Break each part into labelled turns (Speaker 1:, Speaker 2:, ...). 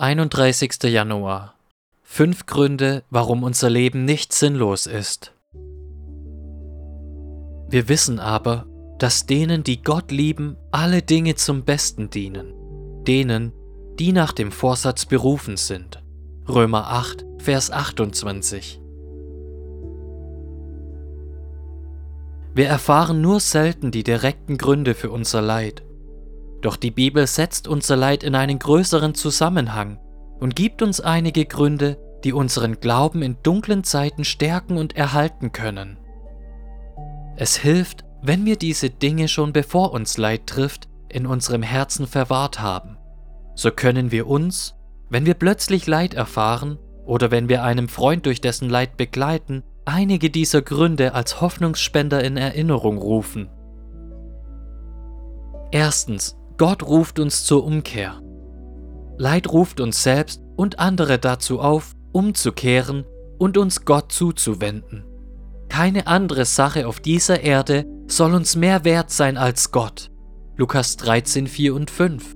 Speaker 1: 31. Januar. Fünf Gründe, warum unser Leben nicht sinnlos ist. Wir wissen aber, dass denen, die Gott lieben, alle Dinge zum Besten dienen. Denen, die nach dem Vorsatz berufen sind. Römer 8, Vers 28. Wir erfahren nur selten die direkten Gründe für unser Leid. Doch die Bibel setzt unser Leid in einen größeren Zusammenhang und gibt uns einige Gründe, die unseren Glauben in dunklen Zeiten stärken und erhalten können. Es hilft, wenn wir diese Dinge schon bevor uns Leid trifft, in unserem Herzen verwahrt haben. So können wir uns, wenn wir plötzlich Leid erfahren oder wenn wir einem Freund durch dessen Leid begleiten, einige dieser Gründe als Hoffnungsspender in Erinnerung rufen. Erstens, Gott ruft uns zur Umkehr. Leid ruft uns selbst und andere dazu auf, umzukehren und uns Gott zuzuwenden. Keine andere Sache auf dieser Erde soll uns mehr wert sein als Gott. Lukas 13, 4 und 5.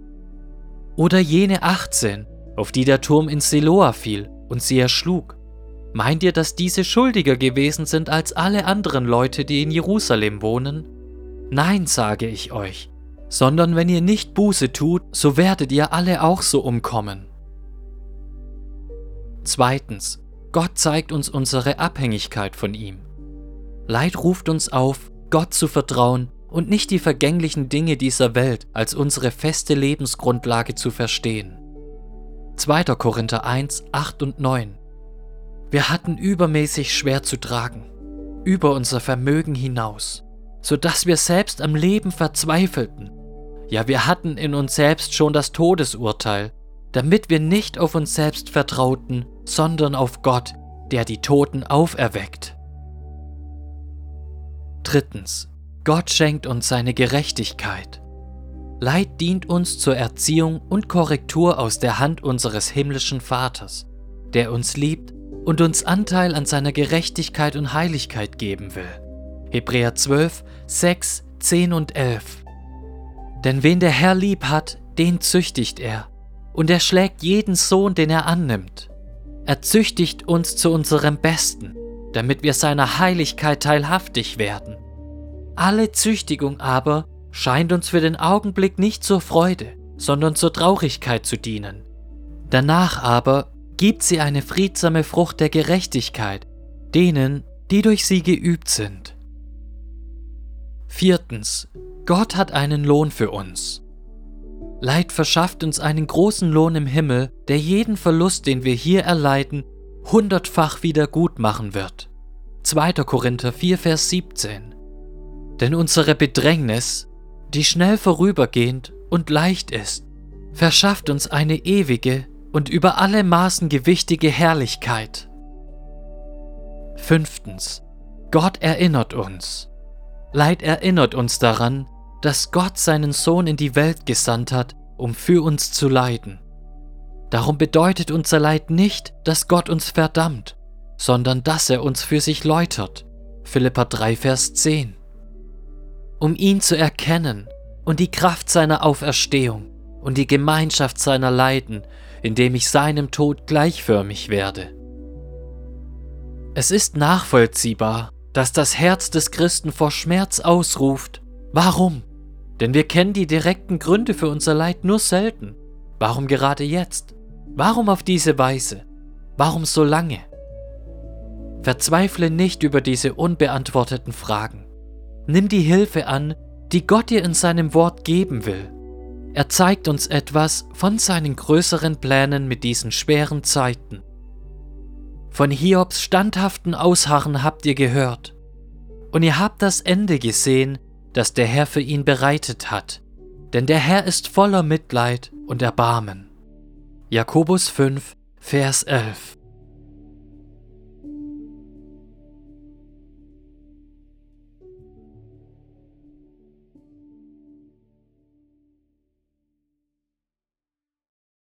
Speaker 1: Oder jene 18, auf die der Turm in Siloa fiel und sie erschlug. Meint ihr, dass diese schuldiger gewesen sind als alle anderen Leute, die in Jerusalem wohnen? Nein, sage ich euch, sondern wenn ihr nicht Buße tut, so werdet ihr alle auch so umkommen. Zweitens, Gott zeigt uns unsere Abhängigkeit von ihm. Leid ruft uns auf, Gott zu vertrauen und nicht die vergänglichen Dinge dieser Welt als unsere feste Lebensgrundlage zu verstehen. 2. Korinther 1, 8 und 9 Wir hatten übermäßig schwer zu tragen, über unser Vermögen hinaus, so dass wir selbst am Leben verzweifelten ja, wir hatten in uns selbst schon das Todesurteil, damit wir nicht auf uns selbst vertrauten, sondern auf Gott, der die Toten auferweckt. Drittens. Gott schenkt uns seine Gerechtigkeit. Leid dient uns zur Erziehung und Korrektur aus der Hand unseres himmlischen Vaters, der uns liebt und uns Anteil an seiner Gerechtigkeit und Heiligkeit geben will. Hebräer 12, 6, 10 und 11. Denn wen der Herr lieb hat, den züchtigt er, und er schlägt jeden Sohn, den er annimmt. Er züchtigt uns zu unserem Besten, damit wir seiner Heiligkeit teilhaftig werden. Alle Züchtigung aber scheint uns für den Augenblick nicht zur Freude, sondern zur Traurigkeit zu dienen. Danach aber gibt sie eine friedsame Frucht der Gerechtigkeit denen, die durch sie geübt sind. Viertens. Gott hat einen Lohn für uns. Leid verschafft uns einen großen Lohn im Himmel, der jeden Verlust, den wir hier erleiden, hundertfach wieder gut machen wird. 2. Korinther 4, Vers 17. Denn unsere Bedrängnis, die schnell vorübergehend und leicht ist, verschafft uns eine ewige und über alle Maßen gewichtige Herrlichkeit. Fünftens. Gott erinnert uns. Leid erinnert uns daran, dass Gott seinen Sohn in die Welt gesandt hat, um für uns zu leiden. Darum bedeutet unser Leid nicht, dass Gott uns verdammt, sondern dass er uns für sich läutert. Philippa 3, Vers 10. Um ihn zu erkennen und die Kraft seiner Auferstehung und die Gemeinschaft seiner Leiden, indem ich seinem Tod gleichförmig werde. Es ist nachvollziehbar, dass das Herz des Christen vor Schmerz ausruft, warum? Denn wir kennen die direkten Gründe für unser Leid nur selten. Warum gerade jetzt? Warum auf diese Weise? Warum so lange? Verzweifle nicht über diese unbeantworteten Fragen. Nimm die Hilfe an, die Gott dir in seinem Wort geben will. Er zeigt uns etwas von seinen größeren Plänen mit diesen schweren Zeiten. Von Hiobs standhaften Ausharren habt ihr gehört. Und ihr habt das Ende gesehen, das der Herr für ihn bereitet hat. Denn der Herr ist voller Mitleid und Erbarmen. Jakobus 5, Vers 11